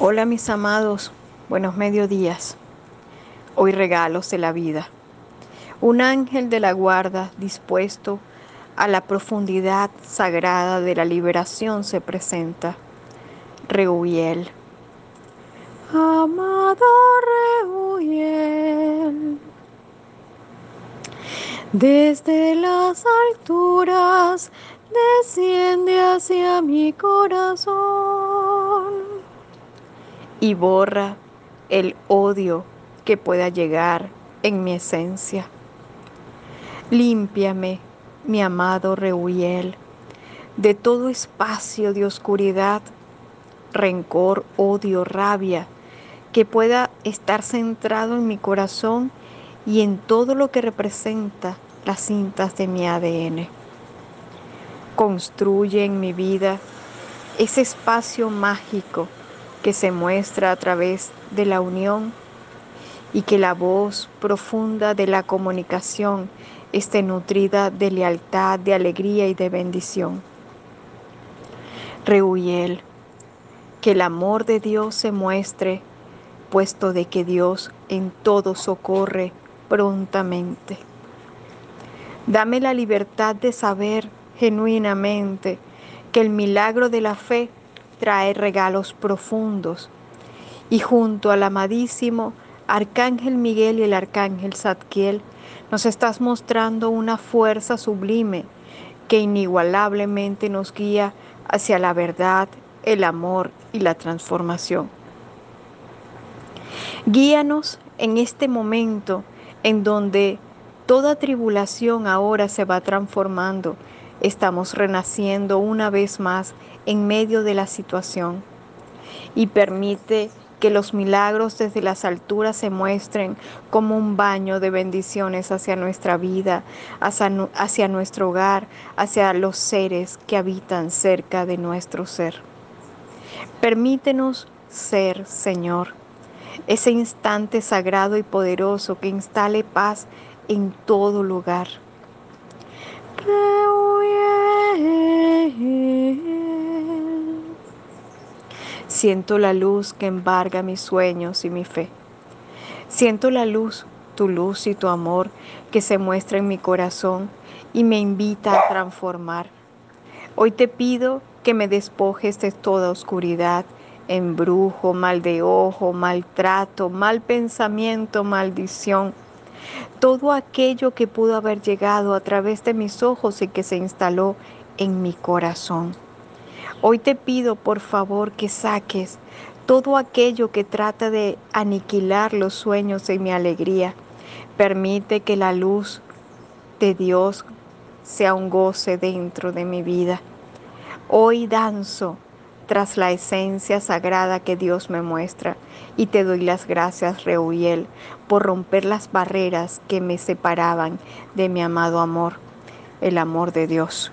Hola mis amados, buenos mediodías. Hoy regalos de la vida. Un ángel de la guarda dispuesto a la profundidad sagrada de la liberación se presenta. Reubiel. Amado Reubiel. Desde las alturas desciende hacia mi corazón y borra el odio que pueda llegar en mi esencia. Límpiame, mi amado Reuiel, de todo espacio de oscuridad, rencor, odio, rabia, que pueda estar centrado en mi corazón y en todo lo que representa las cintas de mi ADN. Construye en mi vida ese espacio mágico que se muestra a través de la unión y que la voz profunda de la comunicación esté nutrida de lealtad, de alegría y de bendición. Reuiel, que el amor de Dios se muestre, puesto de que Dios en todo socorre prontamente. Dame la libertad de saber genuinamente que el milagro de la fe trae regalos profundos. Y junto al amadísimo Arcángel Miguel y el Arcángel Zadkiel, nos estás mostrando una fuerza sublime que inigualablemente nos guía hacia la verdad, el amor y la transformación. Guíanos en este momento en donde toda tribulación ahora se va transformando Estamos renaciendo una vez más en medio de la situación y permite que los milagros desde las alturas se muestren como un baño de bendiciones hacia nuestra vida, hacia, nuestro hogar, hacia los seres que habitan cerca de nuestro ser. Permítenos ser, Señor, ese instante sagrado y poderoso que instale paz en todo lugar Siento la luz que embarga mis sueños y mi fe. Siento la luz, tu luz y tu amor que se muestra en mi corazón y me invita a transformar. Hoy te pido que me despojes de toda oscuridad, embrujo, mal de ojo, maltrato, mal pensamiento, maldición todo aquello que pudo haber llegado a través de mis ojos y que se instaló en mi corazón. Hoy te pido por favor que saques todo aquello que trata de aniquilar los sueños de mi alegría. Permite que la luz de Dios sea un goce dentro de mi vida. Hoy danzo tras la esencia sagrada que Dios me muestra. Y te doy las gracias, Reuiel, por romper las barreras que me separaban de mi amado amor, el amor de Dios.